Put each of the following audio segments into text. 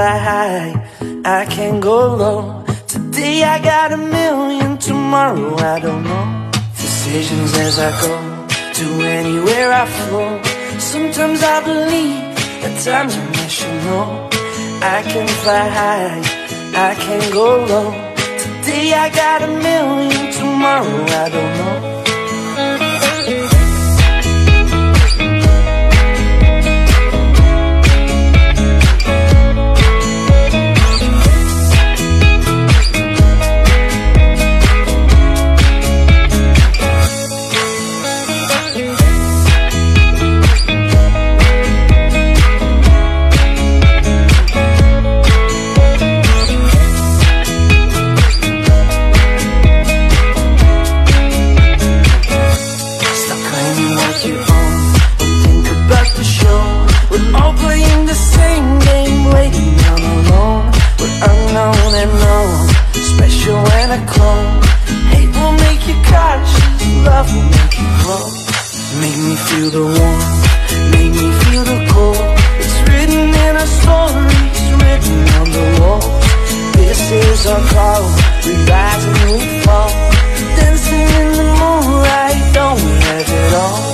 fly high. love will make you whole, Make me feel the warmth, make me feel the cold. It's written in our stories, written on the wall. This is our call, we rise and we fall. Dancing in the moonlight, don't we have it all?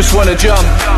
Just wanna jump.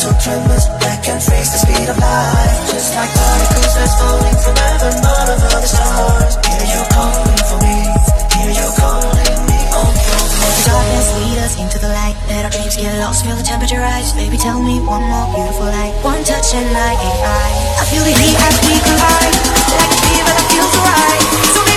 Stars that can face the speed of light. Just like particles that's falling from heaven, all of the stars. Hear you calling for me, hear you calling me. Oh, the darkness lead us into the light. Let our dreams get lost, feel the temperature rise. Baby, tell me one more beautiful light. One touch and I ain't I. I feel the heat as we collide, like a fever that feels right. So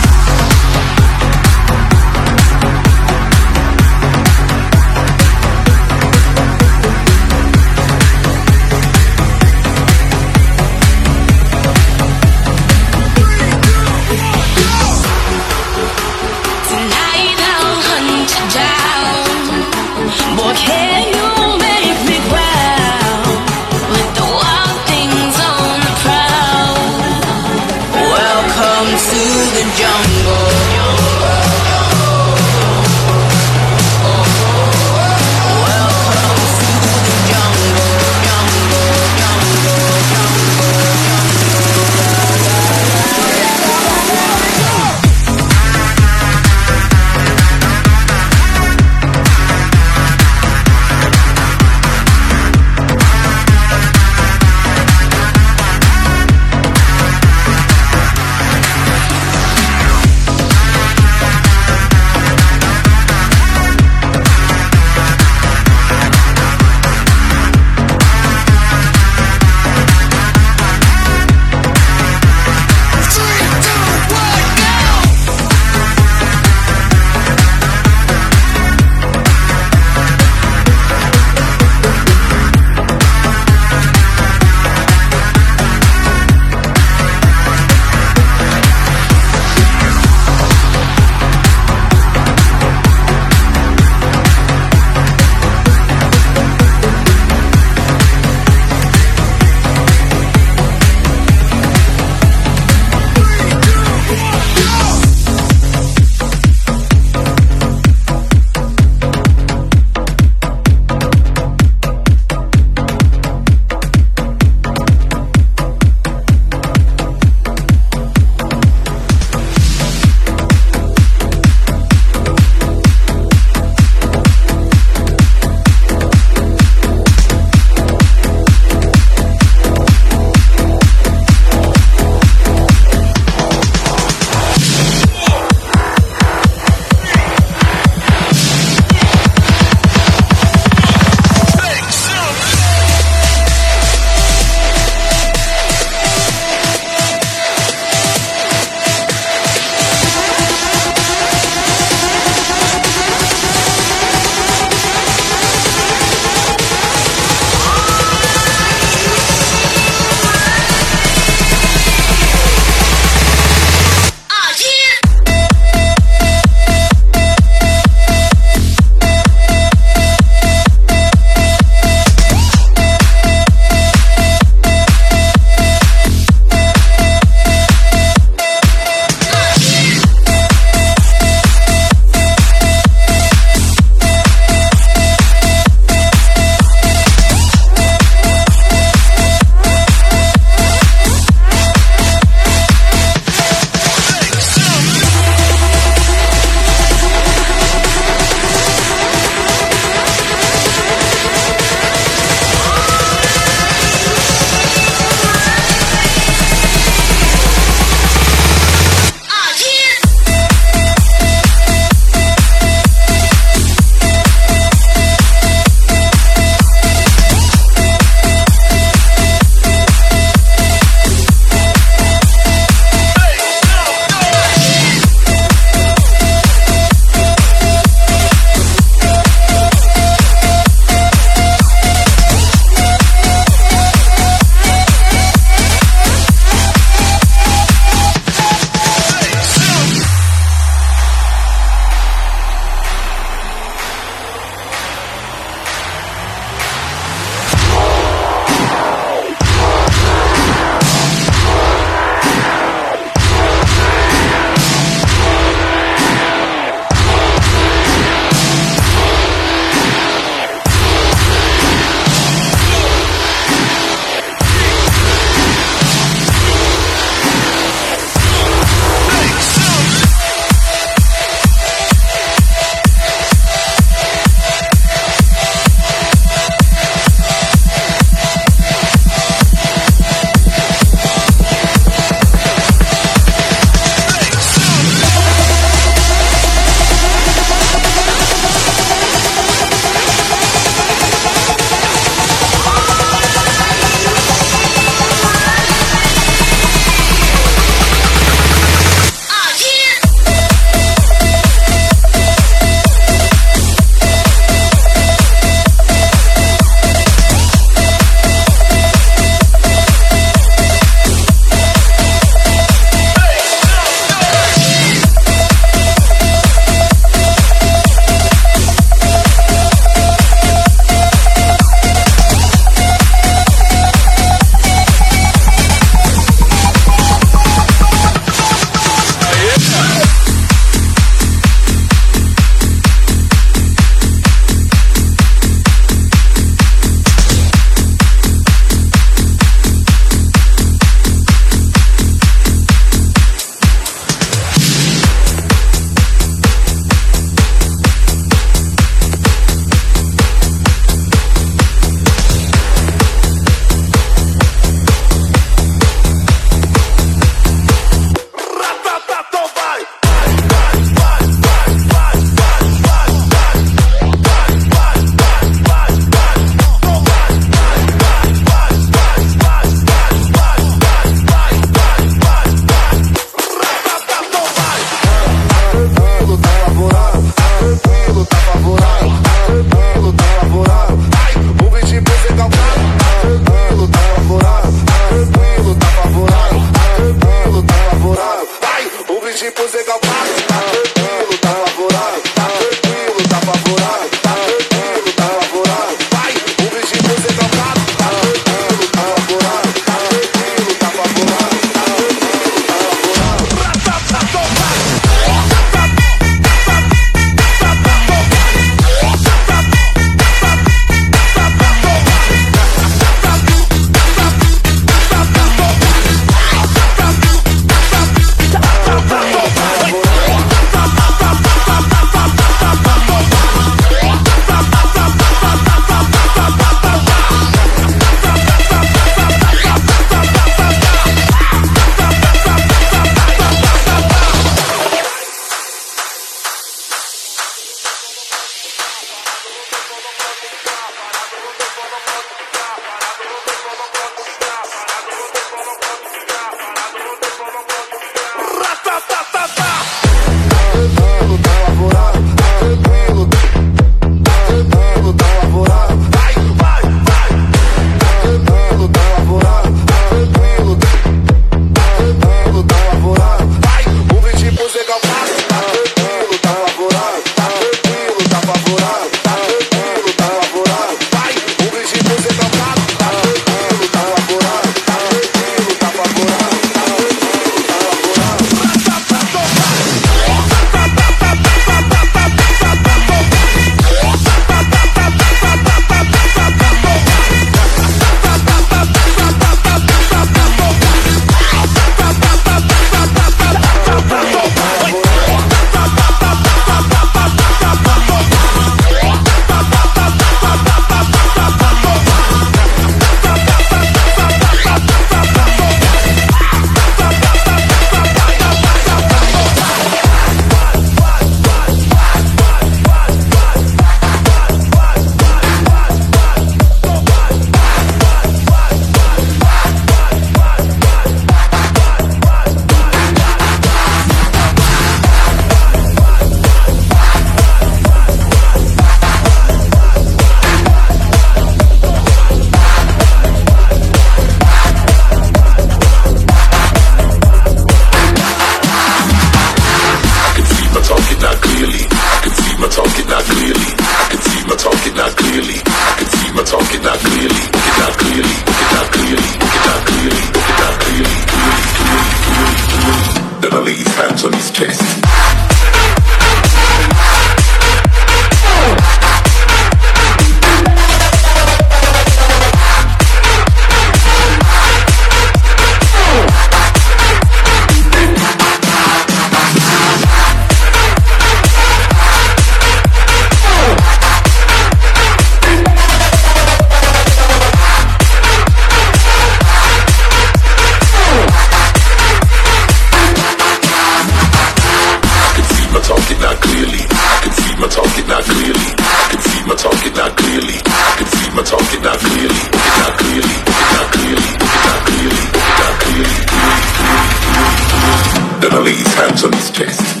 podcast.